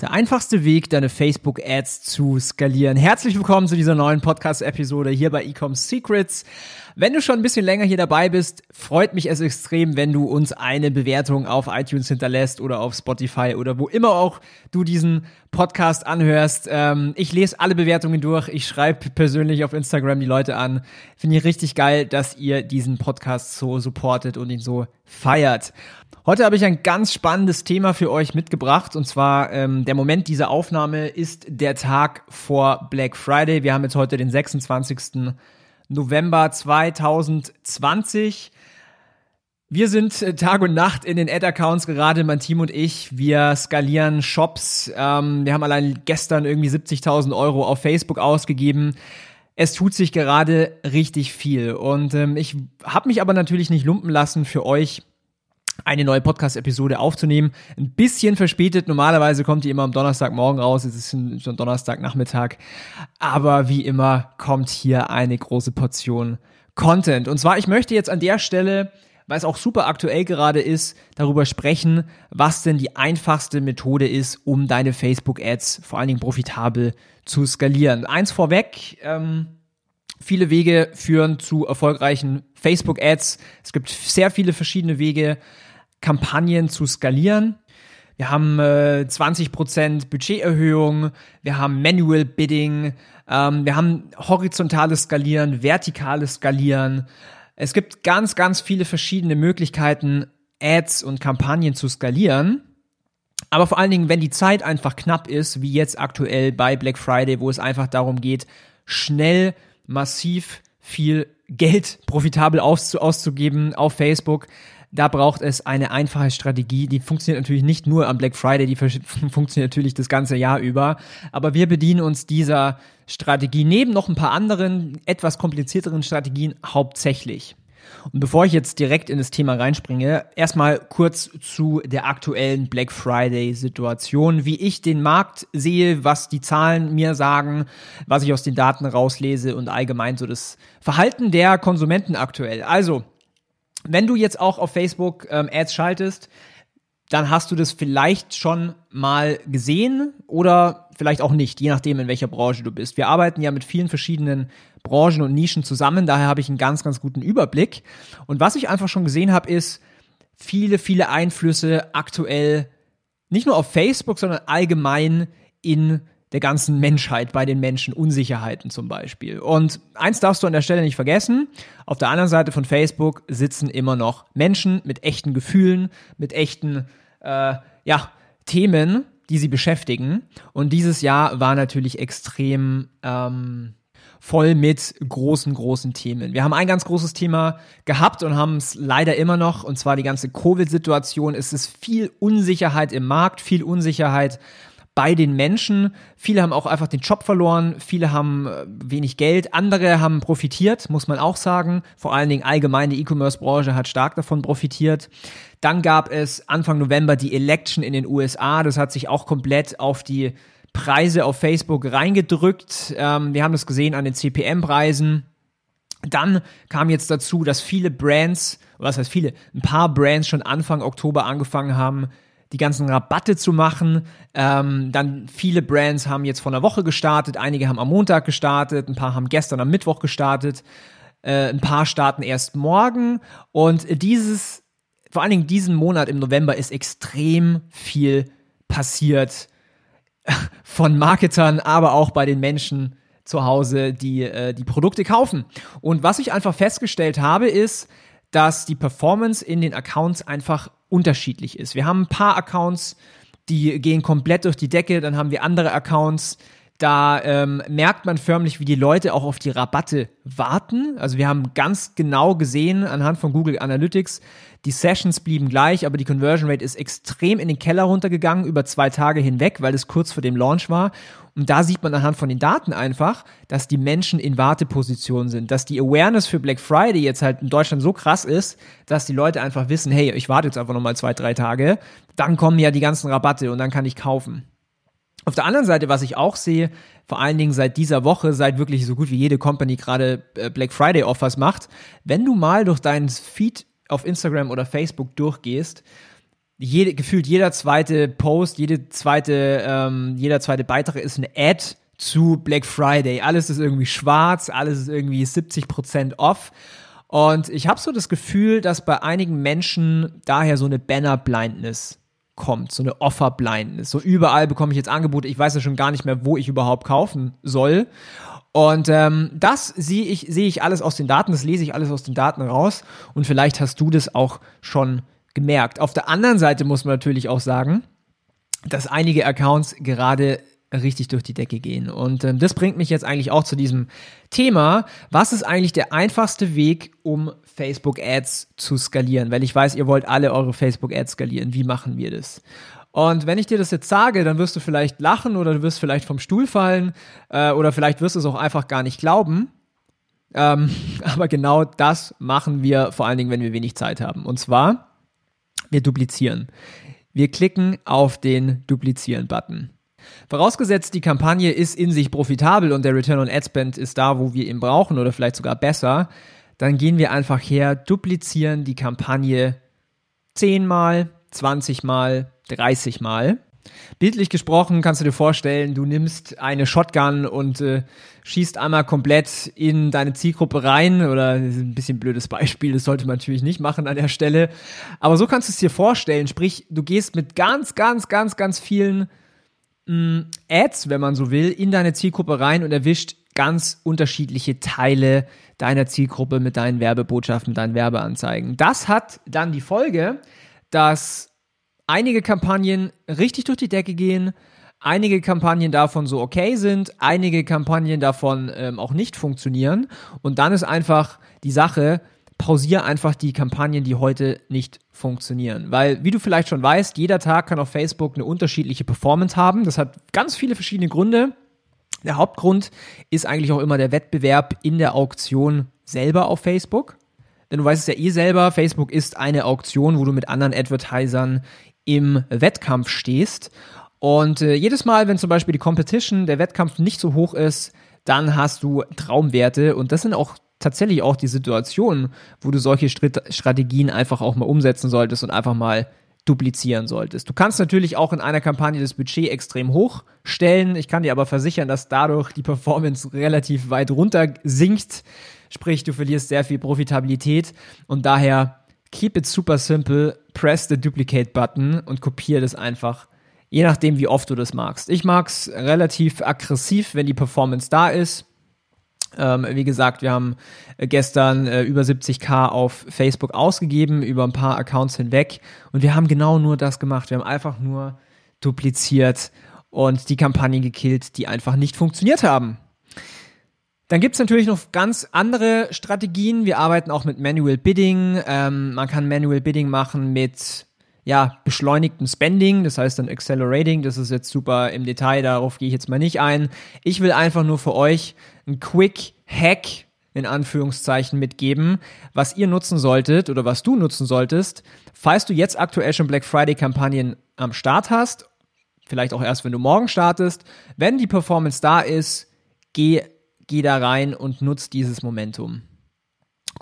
Der einfachste Weg, deine Facebook-Ads zu skalieren. Herzlich willkommen zu dieser neuen Podcast-Episode hier bei Ecom Secrets. Wenn du schon ein bisschen länger hier dabei bist, freut mich es extrem, wenn du uns eine Bewertung auf iTunes hinterlässt oder auf Spotify oder wo immer auch du diesen Podcast anhörst. Ähm, ich lese alle Bewertungen durch. Ich schreibe persönlich auf Instagram die Leute an. Finde ich richtig geil, dass ihr diesen Podcast so supportet und ihn so feiert. Heute habe ich ein ganz spannendes Thema für euch mitgebracht und zwar ähm, der Moment dieser Aufnahme ist der Tag vor Black Friday. Wir haben jetzt heute den 26. November 2020. Wir sind äh, Tag und Nacht in den Ad-Accounts gerade, mein Team und ich. Wir skalieren Shops. Ähm, wir haben allein gestern irgendwie 70.000 Euro auf Facebook ausgegeben. Es tut sich gerade richtig viel. Und ähm, ich habe mich aber natürlich nicht lumpen lassen für euch eine neue Podcast-Episode aufzunehmen. Ein bisschen verspätet. Normalerweise kommt die immer am Donnerstagmorgen raus. Es ist schon Donnerstagnachmittag. Aber wie immer kommt hier eine große Portion Content. Und zwar, ich möchte jetzt an der Stelle, weil es auch super aktuell gerade ist, darüber sprechen, was denn die einfachste Methode ist, um deine Facebook-Ads vor allen Dingen profitabel zu skalieren. Eins vorweg, ähm, Viele Wege führen zu erfolgreichen Facebook-Ads. Es gibt sehr viele verschiedene Wege. Kampagnen zu skalieren. Wir haben äh, 20% Budgeterhöhung, wir haben Manual Bidding, ähm, wir haben horizontales Skalieren, vertikales Skalieren. Es gibt ganz, ganz viele verschiedene Möglichkeiten, Ads und Kampagnen zu skalieren. Aber vor allen Dingen, wenn die Zeit einfach knapp ist, wie jetzt aktuell bei Black Friday, wo es einfach darum geht, schnell, massiv viel Geld profitabel auszugeben auf Facebook, da braucht es eine einfache Strategie. Die funktioniert natürlich nicht nur am Black Friday, die funktioniert natürlich das ganze Jahr über. Aber wir bedienen uns dieser Strategie neben noch ein paar anderen, etwas komplizierteren Strategien hauptsächlich. Und bevor ich jetzt direkt in das Thema reinspringe, erstmal kurz zu der aktuellen Black Friday Situation, wie ich den Markt sehe, was die Zahlen mir sagen, was ich aus den Daten rauslese und allgemein so das Verhalten der Konsumenten aktuell. Also, wenn du jetzt auch auf Facebook ähm, Ads schaltest, dann hast du das vielleicht schon mal gesehen oder vielleicht auch nicht, je nachdem, in welcher Branche du bist. Wir arbeiten ja mit vielen verschiedenen Branchen und Nischen zusammen, daher habe ich einen ganz, ganz guten Überblick. Und was ich einfach schon gesehen habe, ist viele, viele Einflüsse aktuell nicht nur auf Facebook, sondern allgemein in der ganzen Menschheit, bei den Menschen, Unsicherheiten zum Beispiel. Und eins darfst du an der Stelle nicht vergessen, auf der anderen Seite von Facebook sitzen immer noch Menschen mit echten Gefühlen, mit echten, äh, ja, Themen, die sie beschäftigen. Und dieses Jahr war natürlich extrem ähm, voll mit großen, großen Themen. Wir haben ein ganz großes Thema gehabt und haben es leider immer noch, und zwar die ganze Covid-Situation. Es ist viel Unsicherheit im Markt, viel Unsicherheit bei den Menschen. Viele haben auch einfach den Job verloren, viele haben äh, wenig Geld, andere haben profitiert, muss man auch sagen. Vor allen Dingen allgemein die E-Commerce-Branche hat stark davon profitiert. Dann gab es Anfang November die Election in den USA. Das hat sich auch komplett auf die Preise auf Facebook reingedrückt. Ähm, wir haben das gesehen an den CPM-Preisen. Dann kam jetzt dazu, dass viele Brands, was heißt viele, ein paar Brands schon Anfang Oktober angefangen haben, die ganzen Rabatte zu machen. Ähm, dann viele Brands haben jetzt vor einer Woche gestartet, einige haben am Montag gestartet, ein paar haben gestern am Mittwoch gestartet, äh, ein paar starten erst morgen. Und dieses, vor allen Dingen diesen Monat im November ist extrem viel passiert von Marketern, aber auch bei den Menschen zu Hause, die äh, die Produkte kaufen. Und was ich einfach festgestellt habe, ist, dass die Performance in den Accounts einfach unterschiedlich ist. Wir haben ein paar Accounts, die gehen komplett durch die Decke, dann haben wir andere Accounts, da ähm, merkt man förmlich, wie die Leute auch auf die Rabatte warten. Also wir haben ganz genau gesehen anhand von Google Analytics, die Sessions blieben gleich, aber die Conversion Rate ist extrem in den Keller runtergegangen über zwei Tage hinweg, weil es kurz vor dem Launch war. Und da sieht man anhand von den Daten einfach, dass die Menschen in Warteposition sind, dass die Awareness für Black Friday jetzt halt in Deutschland so krass ist, dass die Leute einfach wissen, hey, ich warte jetzt einfach nochmal zwei, drei Tage, dann kommen ja die ganzen Rabatte und dann kann ich kaufen. Auf der anderen Seite, was ich auch sehe, vor allen Dingen seit dieser Woche, seit wirklich so gut wie jede Company gerade äh, Black Friday Offers macht, wenn du mal durch deinen Feed auf Instagram oder Facebook durchgehst, jede, gefühlt jeder zweite Post, jede zweite, ähm, jeder zweite Beitrag ist eine Ad zu Black Friday. Alles ist irgendwie schwarz, alles ist irgendwie 70% off. Und ich habe so das Gefühl, dass bei einigen Menschen daher so eine Banner-Blindness kommt, so eine Offer-Blindness. So überall bekomme ich jetzt Angebote, ich weiß ja schon gar nicht mehr, wo ich überhaupt kaufen soll. Und ähm, das sehe ich, sehe ich alles aus den Daten, das lese ich alles aus den Daten raus. Und vielleicht hast du das auch schon gemerkt. Auf der anderen Seite muss man natürlich auch sagen, dass einige Accounts gerade richtig durch die Decke gehen. Und ähm, das bringt mich jetzt eigentlich auch zu diesem Thema. Was ist eigentlich der einfachste Weg, um Facebook Ads zu skalieren? Weil ich weiß, ihr wollt alle eure Facebook Ads skalieren. Wie machen wir das? Und wenn ich dir das jetzt sage, dann wirst du vielleicht lachen oder du wirst vielleicht vom Stuhl fallen äh, oder vielleicht wirst du es auch einfach gar nicht glauben. Ähm, aber genau das machen wir vor allen Dingen, wenn wir wenig Zeit haben. Und zwar, wir duplizieren. Wir klicken auf den Duplizieren-Button. Vorausgesetzt, die Kampagne ist in sich profitabel und der Return on Ad Spend ist da, wo wir ihn brauchen oder vielleicht sogar besser, dann gehen wir einfach her, duplizieren die Kampagne 10 mal, 20 mal, 30 mal. Bildlich gesprochen kannst du dir vorstellen, du nimmst eine Shotgun und äh, schießt einmal komplett in deine Zielgruppe rein oder ein bisschen blödes Beispiel, das sollte man natürlich nicht machen an der Stelle. Aber so kannst du es dir vorstellen, sprich, du gehst mit ganz, ganz, ganz, ganz vielen Ads, wenn man so will, in deine Zielgruppe rein und erwischt ganz unterschiedliche Teile deiner Zielgruppe mit deinen Werbebotschaften, deinen Werbeanzeigen. Das hat dann die Folge, dass einige Kampagnen richtig durch die Decke gehen, einige Kampagnen davon so okay sind, einige Kampagnen davon ähm, auch nicht funktionieren. Und dann ist einfach die Sache, pausiere einfach die Kampagnen, die heute nicht funktionieren. Weil, wie du vielleicht schon weißt, jeder Tag kann auf Facebook eine unterschiedliche Performance haben. Das hat ganz viele verschiedene Gründe. Der Hauptgrund ist eigentlich auch immer der Wettbewerb in der Auktion selber auf Facebook. Denn du weißt es ja eh selber, Facebook ist eine Auktion, wo du mit anderen Advertisern im Wettkampf stehst. Und äh, jedes Mal, wenn zum Beispiel die Competition, der Wettkampf nicht so hoch ist, dann hast du Traumwerte und das sind auch tatsächlich auch die Situation, wo du solche Strategien einfach auch mal umsetzen solltest und einfach mal duplizieren solltest. Du kannst natürlich auch in einer Kampagne das Budget extrem hoch stellen. Ich kann dir aber versichern, dass dadurch die Performance relativ weit runter sinkt. Sprich, du verlierst sehr viel Profitabilität und daher keep it super simple, press the duplicate button und kopiere das einfach, je nachdem, wie oft du das magst. Ich mag's relativ aggressiv, wenn die Performance da ist. Ähm, wie gesagt, wir haben äh, gestern äh, über 70k auf Facebook ausgegeben, über ein paar Accounts hinweg. Und wir haben genau nur das gemacht. Wir haben einfach nur dupliziert und die Kampagnen gekillt, die einfach nicht funktioniert haben. Dann gibt's natürlich noch ganz andere Strategien. Wir arbeiten auch mit Manual Bidding. Ähm, man kann Manual Bidding machen mit ja, beschleunigten Spending, das heißt dann Accelerating, das ist jetzt super im Detail, darauf gehe ich jetzt mal nicht ein. Ich will einfach nur für euch ein Quick Hack in Anführungszeichen mitgeben, was ihr nutzen solltet oder was du nutzen solltest, falls du jetzt aktuell schon Black Friday Kampagnen am Start hast, vielleicht auch erst, wenn du morgen startest, wenn die Performance da ist, geh, geh da rein und nutz dieses Momentum.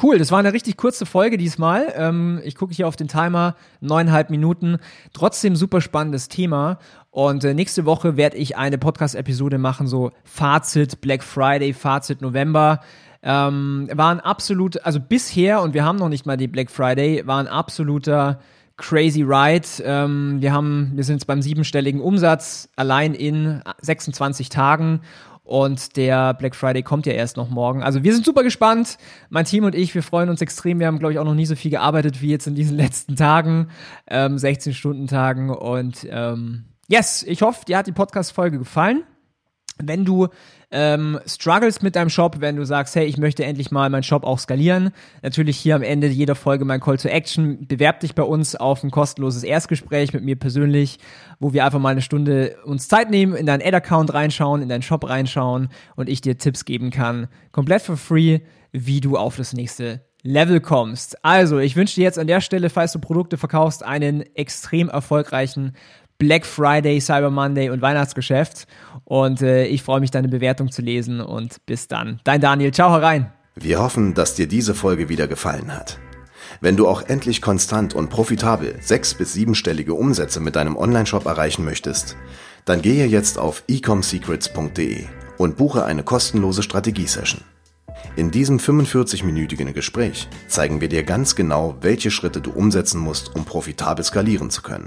Cool, das war eine richtig kurze Folge diesmal. Ähm, ich gucke hier auf den Timer, neuneinhalb Minuten. Trotzdem super spannendes Thema. Und äh, nächste Woche werde ich eine Podcast-Episode machen, so Fazit Black Friday, Fazit November. Ähm, war ein absolut, also bisher, und wir haben noch nicht mal die Black Friday, war ein absoluter crazy ride. Ähm, wir haben, wir sind jetzt beim siebenstelligen Umsatz allein in 26 Tagen und der Black Friday kommt ja erst noch morgen. Also wir sind super gespannt. Mein Team und ich, wir freuen uns extrem. Wir haben, glaube ich, auch noch nie so viel gearbeitet wie jetzt in diesen letzten Tagen, ähm, 16-Stunden-Tagen. Und ähm, yes, ich hoffe, dir hat die Podcast-Folge gefallen. Wenn du ähm, struggles mit deinem Shop, wenn du sagst, hey, ich möchte endlich mal meinen Shop auch skalieren, natürlich hier am Ende jeder Folge mein Call to Action, bewerb dich bei uns auf ein kostenloses Erstgespräch mit mir persönlich, wo wir einfach mal eine Stunde uns Zeit nehmen, in deinen Ad-Account reinschauen, in deinen Shop reinschauen und ich dir Tipps geben kann, komplett for free, wie du auf das nächste Level kommst. Also, ich wünsche dir jetzt an der Stelle, falls du Produkte verkaufst, einen extrem erfolgreichen Black Friday, Cyber Monday und Weihnachtsgeschäft. Und äh, ich freue mich, deine Bewertung zu lesen. Und bis dann. Dein Daniel. Ciao herein. Wir hoffen, dass dir diese Folge wieder gefallen hat. Wenn du auch endlich konstant und profitabel sechs- bis siebenstellige Umsätze mit deinem Onlineshop erreichen möchtest, dann gehe jetzt auf ecomsecrets.de und buche eine kostenlose Strategiesession. In diesem 45-minütigen Gespräch zeigen wir dir ganz genau, welche Schritte du umsetzen musst, um profitabel skalieren zu können.